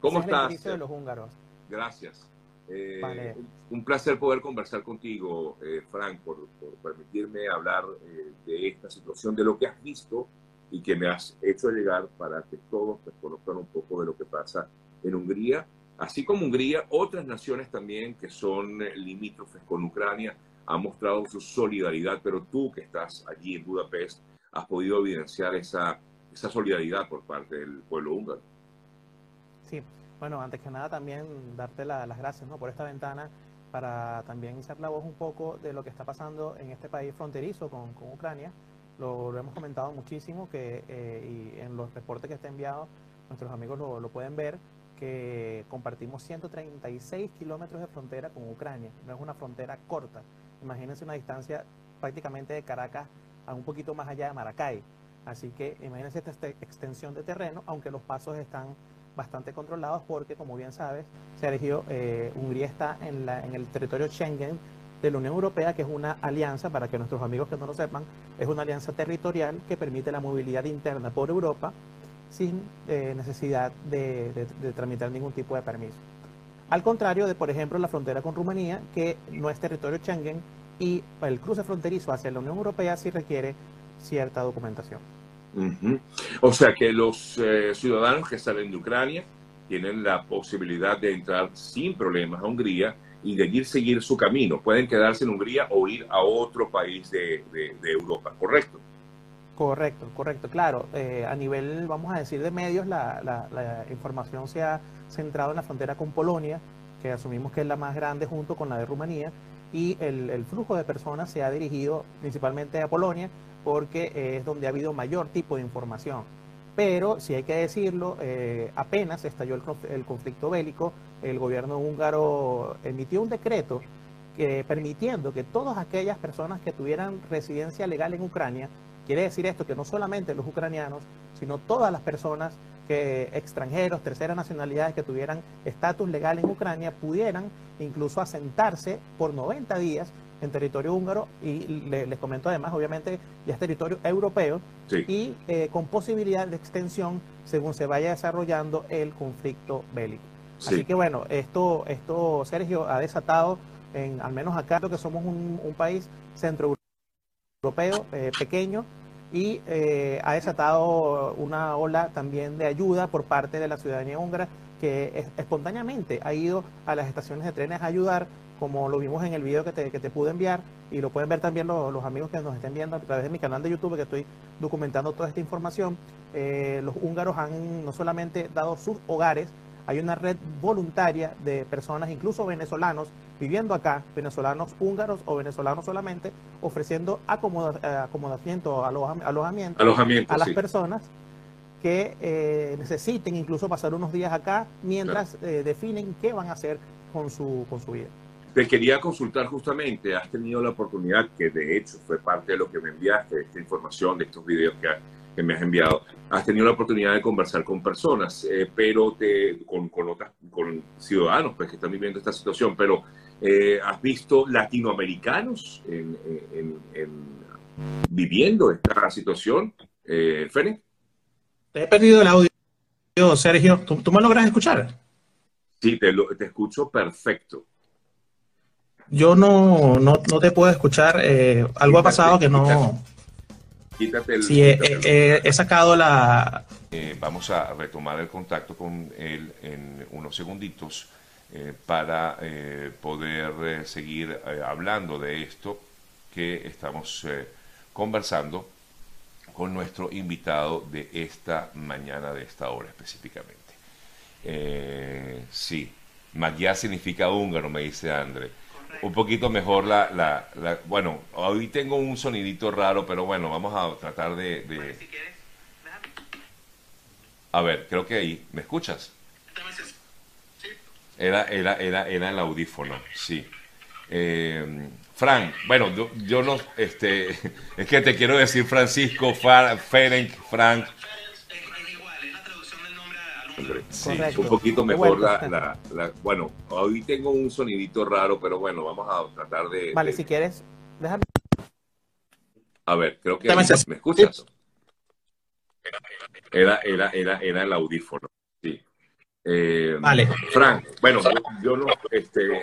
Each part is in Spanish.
¿Cómo estás? de los húngaros. Gracias. Eh, Vale. Un placer poder conversar contigo, eh, Frank, por, por permitirme hablar eh, de esta situación, de lo que has visto y que me has hecho llegar para que todos pues, conozcan un poco de lo que pasa en Hungría. Así como Hungría, otras naciones también que son limítrofes con Ucrania han mostrado su solidaridad, pero tú que estás allí en Budapest has podido evidenciar esa, esa solidaridad por parte del pueblo húngaro. Sí, bueno, antes que nada también darte la- las gracias ¿no? por esta ventana para también hacer la voz un poco de lo que está pasando en este país fronterizo con, Ucrania. Lo, hemos comentado muchísimo que, eh, y en los reportes que está enviado, nuestros amigos lo, lo pueden ver, que compartimos 136 kilómetros de frontera con Ucrania. No es una frontera corta. Imagínense una distancia prácticamente de Caracas a un poquito más allá de Maracay. Así que imagínense esta extensión de terreno, aunque los pasos están bastante controlados porque, como bien sabes, Sergio, eh, Hungría está en, la, en el territorio Schengen de la Unión Europea, que es una alianza, para que nuestros amigos que no lo sepan, es una alianza territorial que permite la movilidad interna por Europa sin eh, necesidad de, tramitar ningún tipo de permiso. Al contrario de, por ejemplo, la frontera con Rumanía, que no es territorio Schengen y el cruce fronterizo hacia la Unión Europea sí requiere cierta documentación. O sea que los eh, ciudadanos que salen de Ucrania tienen la posibilidad de entrar sin problemas a Hungría y de seguir su camino. Pueden quedarse en Hungría o ir a otro país de, Europa, ¿correcto? Correcto, correcto. Claro, eh, a nivel, vamos a decir, de medios, la, información se ha centrado en la frontera con Polonia, que asumimos que es la más grande junto con la de Rumanía, y el flujo de personas se ha dirigido principalmente a Polonia porque eh, es donde ha habido mayor tipo de información. Pero, si hay que decirlo, eh, apenas estalló el, conf- el conflicto bélico, el gobierno húngaro emitió un decreto permitiendo que todas aquellas personas que tuvieran residencia legal en Ucrania, quiere decir esto que no solamente los ucranianos, sino todas las personas que extranjeros, terceras nacionalidades que tuvieran estatus legal en Ucrania pudieran incluso asentarse por 90 días en territorio húngaro y le- les comento además, obviamente, ya es territorio europeo Sí. y eh, con posibilidad de extensión según se vaya desarrollando el conflicto bélico. Así Sí. que bueno, esto, esto Sergio, ha desatado, en, al menos acá, lo que somos un, un país centroeuropeo eh, pequeño, y eh, ha desatado una ola también de ayuda por parte de la ciudadanía húngara que es- espontáneamente ha ido a las estaciones de trenes a ayudar, como lo vimos en el video que te, que te pude enviar, y lo pueden ver también los, los amigos que nos estén viendo a través de mi canal de YouTube, que estoy documentando toda esta información. Eh, los húngaros han no solamente dado sus hogares, hay una red voluntaria de personas, incluso venezolanos, viviendo acá, venezolanos húngaros o venezolanos solamente, ofreciendo acomoda- eh, acomodamiento, aloja- alojamiento Alojamiento, a las sí. personas que eh, necesiten incluso pasar unos días acá mientras eh, definen qué van a hacer con su, con su vida. Te quería consultar justamente, has tenido la oportunidad, que de hecho fue parte de lo que me enviaste, de esta información, de estos videos que, que me has enviado, has tenido la oportunidad de conversar con personas, eh, pero te, con, con, otras, con ciudadanos pues, que están viviendo esta situación, pero eh, has visto latinoamericanos en, en- en- viviendo esta situación, eh, Fénix? Te he perdido el audio, Sergio. ¿Tú, tú me logras escuchar? Sí, te, lo- te escucho perfecto. Yo no, no, no te puedo escuchar. eh, algo ha pasado que no. Quítate el... Sí, he, quítate el- he- he sacado la. Eh, vamos a retomar el contacto con él en unos segunditos eh, para eh, poder eh, seguir eh, hablando de esto que estamos eh, conversando con nuestro invitado de esta mañana, de esta hora específicamente. Eh, sí, Magyar significa húngaro, me dice André. Un poquito mejor la, la, la- Bueno, hoy tengo un sonidito raro, pero bueno, vamos a tratar de... de- a ver, creo que ahí. ¿Me escuchas? Era, era, era, era el audífono, sí. Eh, Frank, bueno, yo, yo no, este, es que te quiero decir Francisco, Fa- Ferenc, Frank. Sí, Correcto. un poquito mejor bueno. la, la, la- Bueno, hoy tengo un sonidito raro, pero bueno, vamos a tratar de. Vale, de- si quieres, déjame. A ver, creo que. Ese- ¿Me escuchas? Era, era, era, era el audífono, sí. Eh, vale. Frank, bueno, yo, no, este,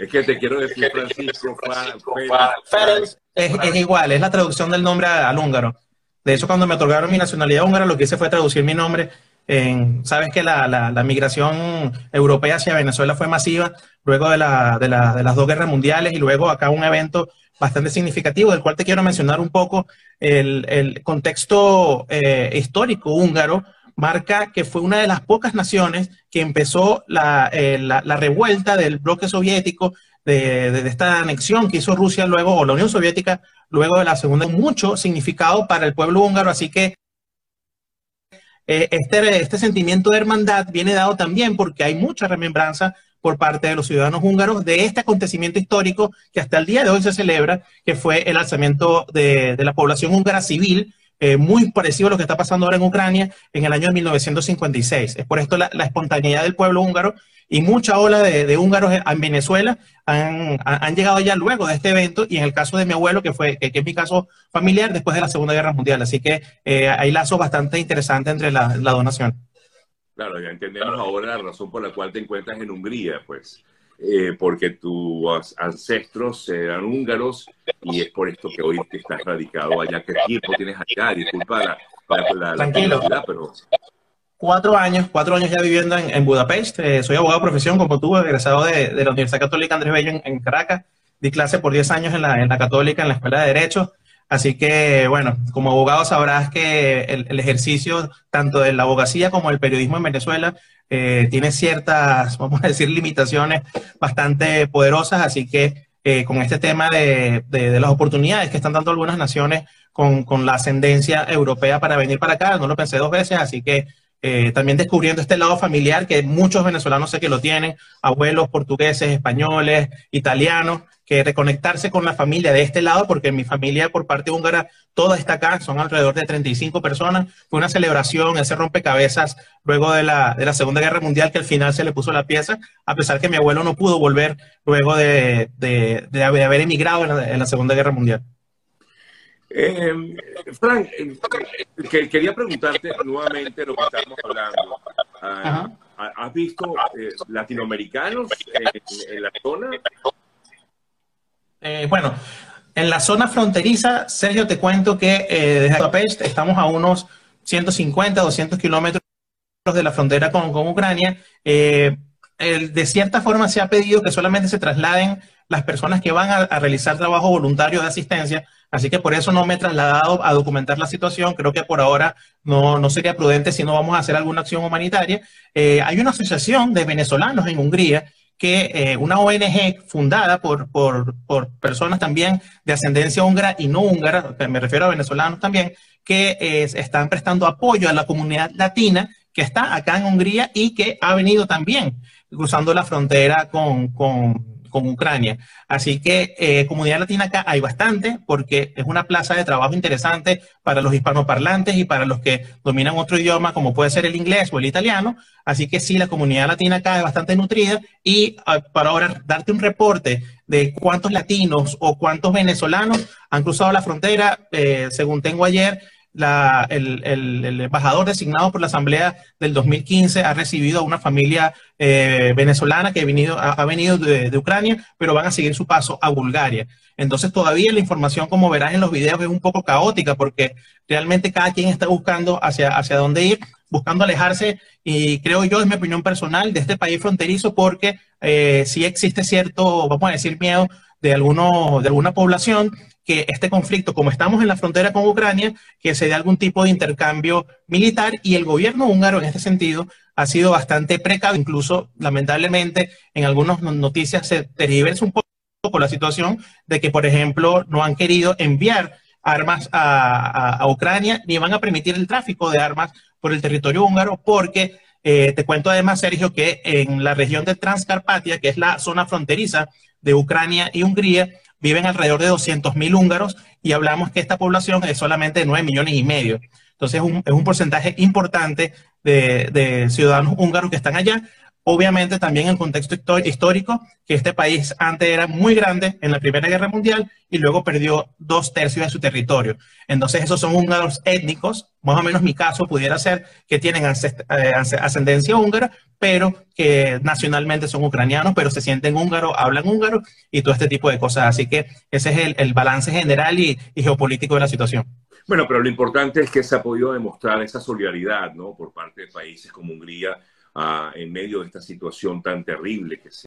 es que te quiero decir Francisco es, es, igual, es la traducción del nombre al húngaro. De hecho, cuando me otorgaron mi nacionalidad húngara, lo que hice fue traducir mi nombre. En, Sabes que la, migración europea hacia Venezuela fue masiva luego de, la, de, de, las dos guerras mundiales y luego acá un evento bastante significativo del cual te quiero mencionar un poco el, contexto eh, histórico húngaro marca que fue una de las pocas naciones que empezó la, eh, revuelta del bloque soviético de, de, esta anexión que hizo Rusia luego, o la Unión Soviética luego de la segunda, mucho significado para el pueblo húngaro, así que este, este sentimiento de hermandad viene dado también porque hay mucha remembranza por parte de los ciudadanos húngaros de este acontecimiento histórico que hasta el día de hoy se celebra, que fue el alzamiento de, de la población húngara civil eh, muy parecido a lo que está pasando ahora en Ucrania en el año 1956. Es por esto la, espontaneidad del pueblo húngaro y mucha ola de, húngaros en Venezuela han, han, llegado ya luego de este evento y en el caso de mi abuelo, que fue que, es mi caso familiar después de la Segunda Guerra Mundial. Así que eh, hay lazos bastante interesantes entre la, la donación. Claro, ya entendemos ahora la razón por la cual te encuentras en Hungría, pues. Eh, porque tus ancestros eran húngaros y es por esto que hoy te estás radicado allá. ¿Qué tiempo tienes allá? Disculpa la, la, Tranquilo. pero... Cuatro años, cuatro años ya viviendo en, Budapest. Eh, soy abogado de profesión como tú, egresado de, de la Universidad Católica Andrés Bello en, Caracas. Di clase por diez años en la, en la Católica, en la Escuela de Derecho. Así que, bueno, como abogado sabrás que el, el, ejercicio tanto de la abogacía como el periodismo en Venezuela eh, tiene ciertas, vamos a decir, limitaciones bastante poderosas, así que eh, con este tema de, de, las oportunidades que están dando algunas naciones con, con, la ascendencia europea para venir para acá, no lo pensé dos veces, así que eh, también descubriendo este lado familiar que muchos venezolanos sé que lo tienen, abuelos portugueses, españoles, italianos, que reconectarse con la familia de este lado, porque mi familia por parte húngara toda está acá, son alrededor de 35 personas. Fue una celebración, ese rompecabezas luego de la, de la Segunda Guerra Mundial que al final se le puso la pieza, a pesar que mi abuelo no pudo volver luego de, de, haber emigrado en la, Segunda Guerra Mundial. Eh, Frank, eh, quería preguntarte nuevamente lo que estamos hablando. Ah, ¿Has visto eh, latinoamericanos en, la zona? Eh, bueno, en la zona fronteriza, Sergio, te cuento que eh, desde Budapest estamos a unos 150, 200 kilómetros de la frontera con, Ucrania. De cierta forma se ha pedido que solamente se trasladen las personas que van a, realizar trabajo voluntario de asistencia, así que por eso no me he trasladado a documentar la situación. Creo que por ahora no, no sería prudente si no vamos a hacer alguna acción humanitaria. hay una asociación de venezolanos en Hungría que eh, una ONG fundada por, por, por, personas también de ascendencia húngara y no húngara, me refiero a venezolanos también, que están prestando apoyo a la comunidad latina que está acá en Hungría y que ha venido también cruzando la frontera con, con con Ucrania. Así que eh, comunidad latina acá hay bastante porque es una plaza de trabajo interesante para los hispanoparlantes y para los que dominan otro idioma como puede ser el inglés o el italiano. Así que sí, la comunidad latina acá es bastante nutrida y ah, para ahora darte un reporte de cuántos latinos o cuántos venezolanos han cruzado la frontera, eh, según tengo ayer, el, embajador designado por la Asamblea del 2015 ha recibido a una familia eh, venezolana que ha venido, ha, venido de, Ucrania, pero van a seguir su paso a Bulgaria. Entonces todavía la información, como verás en los videos, es un poco caótica porque realmente cada quien está buscando hacia, hacia dónde ir, buscando alejarse y creo yo, es mi opinión personal, de este país fronterizo porque eh, sí existe cierto, vamos a decir, miedo de, alguno, de alguna población que este conflicto, como estamos en la frontera con Ucrania, que se dé algún tipo de intercambio militar y el gobierno húngaro en este sentido ha sido bastante precavido, incluso lamentablemente en algunas noticias se tergiversa un poco la situación de que, por ejemplo, no han querido enviar armas a, Ucrania ni van a permitir el tráfico de armas por el territorio húngaro porque eh, te cuento además, Sergio, que en la región de Transcarpatia, que es la zona fronteriza de Ucrania y Hungría, viven alrededor de 200.000 húngaros y hablamos que esta población es solamente de 9 millones y medio. Entonces es un, porcentaje importante de, ciudadanos húngaros que están allá. Obviamente también el contexto histórico, que este país antes era muy grande en la Primera Guerra Mundial y luego perdió dos tercios de su territorio. Entonces esos son húngaros étnicos, más o menos mi caso pudiera ser que tienen eh, ascendencia húngara, pero que nacionalmente son ucranianos, pero se sienten húngaros, hablan húngaro y todo este tipo de cosas. Así que ese es el, balance general y, y geopolítico de la situación. Bueno, pero lo importante es que se ha podido demostrar esa solidaridad, ¿no? Por parte de países como Hungría, ah, en medio de esta situación tan terrible que se